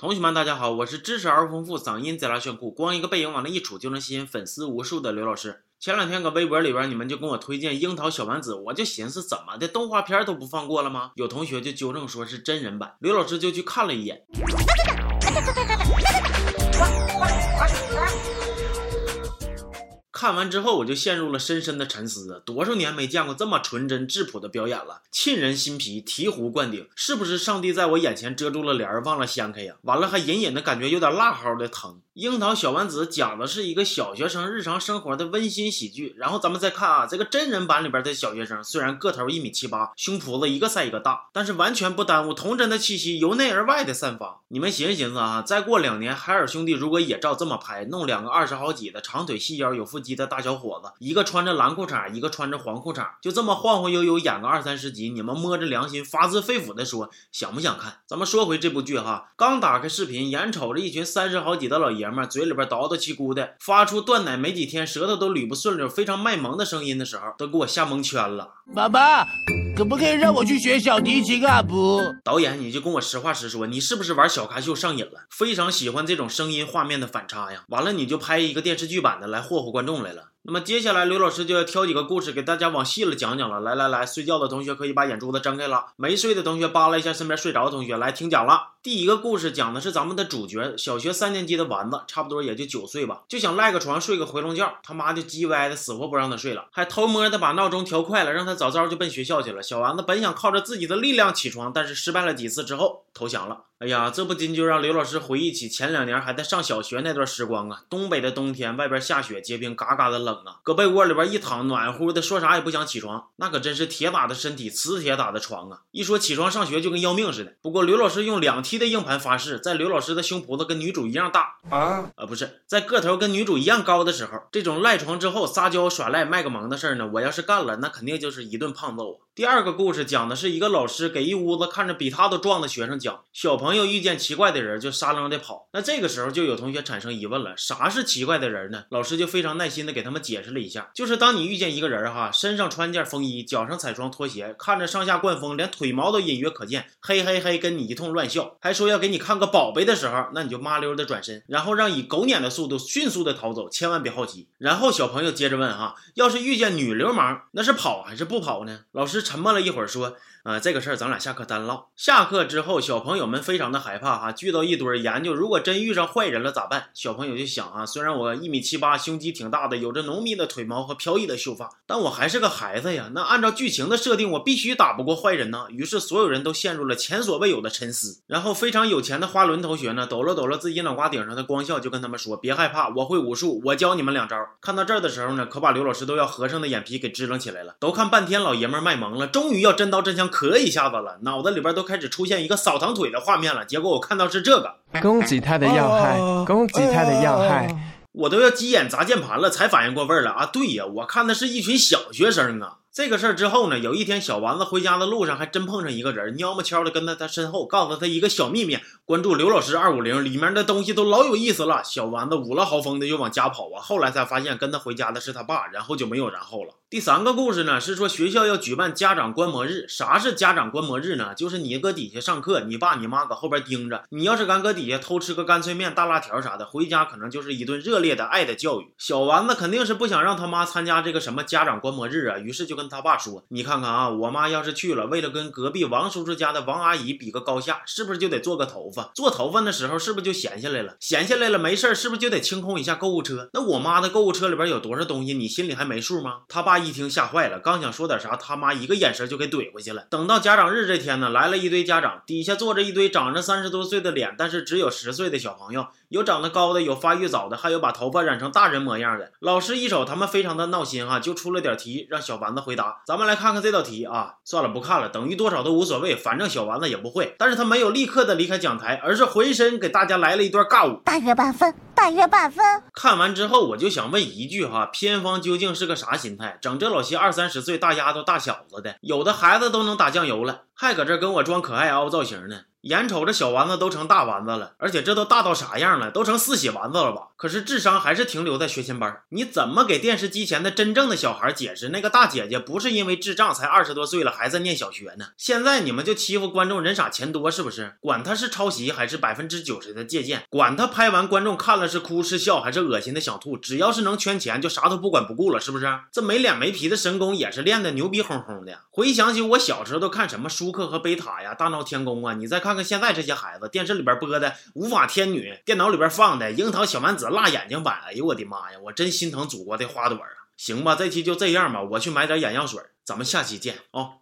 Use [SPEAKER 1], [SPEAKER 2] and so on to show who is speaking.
[SPEAKER 1] 同学们，大家好，我是知识而丰富、嗓音贼拉炫酷、光一个背影往那一杵就能吸引粉丝无数的刘老师。前两天搁微博里边，你们就跟我推荐《樱桃小丸子》，我就寻思怎么的，动画片都不放过了吗？有同学就纠正说是真人版，刘老师就去看了一眼。看完之后，我就陷入了深深的沉思！多少年没见过这么纯真质朴的表演了，沁人心脾，醍醐灌顶，是不是上帝在我眼前遮住了帘儿，忘了掀开呀？完了，还隐隐的感觉有点辣蒿的疼。樱桃小丸子讲的是一个小学生日常生活的温馨喜剧。然后咱们再看啊，这个真人版里边的小学生，虽然个头一米七八，胸脯子一个赛一个大，但是完全不耽误童真的气息由内而外的散发。你们寻思寻思啊，再过两年，海尔兄弟如果也照这么拍，弄两个二十好几的长腿细腰有腹肌级的大小伙子，一个穿着蓝裤衩，一个穿着黄裤衩，就这么晃晃悠悠演个二三十集，你们摸着良心，发自肺腑的说，想不想看？咱们说回这部剧哈，刚打开视频，眼瞅着一群三十好几的老爷们嘴里边叨叨叽咕的，发出断奶没几天，舌头都捋不顺溜，非常卖萌的声音的时候，都给我吓蒙圈了。
[SPEAKER 2] 爸爸，可不可以让我去学小提琴啊？不，
[SPEAKER 1] 导演你就跟我实话实说，你是不是玩小咖秀上瘾了？非常喜欢这种声音画面的反差呀。完了你就拍一个电视剧版的来霍霍观众来了。那么接下来刘老师就要挑几个故事给大家往细了讲讲了。来来来，睡觉的同学可以把眼珠子睁开了，没睡的同学扒拉一下身边睡着的同学来听讲了。第一个故事讲的是咱们的主角小学三年级的丸子，差不多也就九岁吧，就想赖个床睡个回笼觉，他妈就叽歪的死活不让他睡了，还偷摸的把闹钟调快了，让他早早就奔学校去了。小丸子本想靠着自己的力量起床，但是失败了几次之后投降了。哎呀，这不禁就让刘老师回忆起前两年还在上小学那段时光啊！东北的冬天，外边下雪结冰，嘎嘎的冷啊！搁被窝里边一躺，暖乎的，说啥也不想起床，那可真是铁打的身体，磁铁打的床啊！一说起床上学就跟要命似的。不过刘老师用两 T 的硬盘发誓，在刘老师的胸脯子跟女主一样大啊啊，不是在个头跟女主一样高的时候，这种赖床之后撒娇耍赖卖个萌的事儿呢，我要是干了，那肯定就是一顿胖揍啊！第二个故事讲的是一个老师给一屋子看着比他都壮的学生讲，小朋友遇见奇怪的人就撒楞的跑。那这个时候就有同学产生疑问了，啥是奇怪的人呢？老师就非常耐心的给他们解释了一下，就是当你遇见一个人哈，身上穿件风衣，脚上踩双拖鞋，看着上下灌风，连腿毛都隐约可见，嘿嘿嘿跟你一通乱笑，还说要给你看个宝贝的时候，那你就麻溜的转身，然后让以狗撵的速度迅速的逃走，千万别好奇。然后小朋友接着问哈，要是遇见女流氓，那是跑还是不跑呢？老师。沉默了一会儿，说：“啊，这个事儿咱俩下课单唠。”下课之后，小朋友们非常的害怕，哈，聚到一堆研究，如果真遇上坏人了咋办？小朋友就想啊，虽然我一米七八，胸肌挺大的，有着浓密的腿毛和飘逸的秀发，但我还是个孩子呀。那按照剧情的设定，我必须打不过坏人呢。于是所有人都陷入了前所未有的沉思。然后非常有钱的花轮同学呢，抖了抖了自己脑瓜顶上的光效，就跟他们说：“别害怕，我会武术，我教你们两招。”看到这儿的时候呢，可把刘老师都要合上的眼皮给支棱起来了。都看半天老爷们卖萌。终于要真刀真枪磕一下子了，脑子里边都开始出现一个扫堂腿的画面了。结果我看到是这个，
[SPEAKER 3] 攻击他的要害，攻击他的要害，
[SPEAKER 1] 我都要急眼砸键盘了，才反应过味儿了啊！对呀，我看的是一群小学生啊。这个事儿之后呢，有一天小丸子回家的路上，还真碰上一个人，蔫么悄的跟在他身后，告诉他一个小秘密：关注刘老师二五零，里面的东西都老有意思了。小丸子五了豪风的就往家跑啊，后来才发现跟他回家的是他爸，然后就没有然后了。第三个故事呢，是说学校要举办家长观摩日。啥是家长观摩日呢？就是你搁底下上课，你爸你妈搁后边盯着，你要是敢搁底下偷吃个干脆面、大辣条啥的，回家可能就是一顿热烈的爱的教育。小丸子肯定是不想让他妈参加这个什么家长观摩日啊，于是就跟。他爸说：“你看看啊，我妈要是去了，为了跟隔壁王叔叔家的王阿姨比个高下，是不是就得做个头发？做头发的时候，是不是就闲下来了？闲下来了，没事儿是不是就得清空一下购物车？那我妈的购物车里边有多少东西，你心里还没数吗？”他爸一听吓坏了，刚想说点啥，他妈一个眼神就给怼回去了。等到家长日这天呢，来了一堆家长，底下坐着一堆长着三十多岁的脸，但是只有十岁的小朋友，有长得高的，有发育早的，还有把头发染成大人模样的。老师一瞅他们非常的闹心哈，就出了点题，让小丸子回答。咱们来看看这道题啊，算了，不看了，等于多少都无所谓，反正小丸子也不会。但是他没有立刻的离开讲台，而是回身给大家来了一段尬舞。
[SPEAKER 4] 大约半分，大约半分。
[SPEAKER 1] 看完之后，我就想问一句哈，偏方究竟是个啥心态？整这老些二三十岁大丫头大小子的，有的孩子都能打酱油了，还搁这跟我装可爱凹造型呢？眼瞅着小丸子都成大丸子了，而且这都大到啥样了，都成四喜丸子了吧？可是智商还是停留在学前班。你怎么给电视机前的真正的小孩解释，那个大姐姐不是因为智障才二十多岁了还在念小学呢？现在你们就欺负观众人傻钱多是不是？管他是抄袭还是百分之九十的借鉴，管他拍完观众看了是哭是笑还是恶心的想吐，只要是能圈钱就啥都不管不顾了，是不是？这没脸没皮的神功也是练的牛逼哄哄的。回想起我小时候都看什么舒克和贝塔呀、大闹天宫啊，你再看看看现在这些孩子，电视里边播的《无法天女》，电脑里边放的《樱桃小丸子》辣眼睛版，哎呦我的妈呀，我真心疼祖国的花朵啊！行吧，这期就这样吧，我去买点眼药水，咱们下期见啊。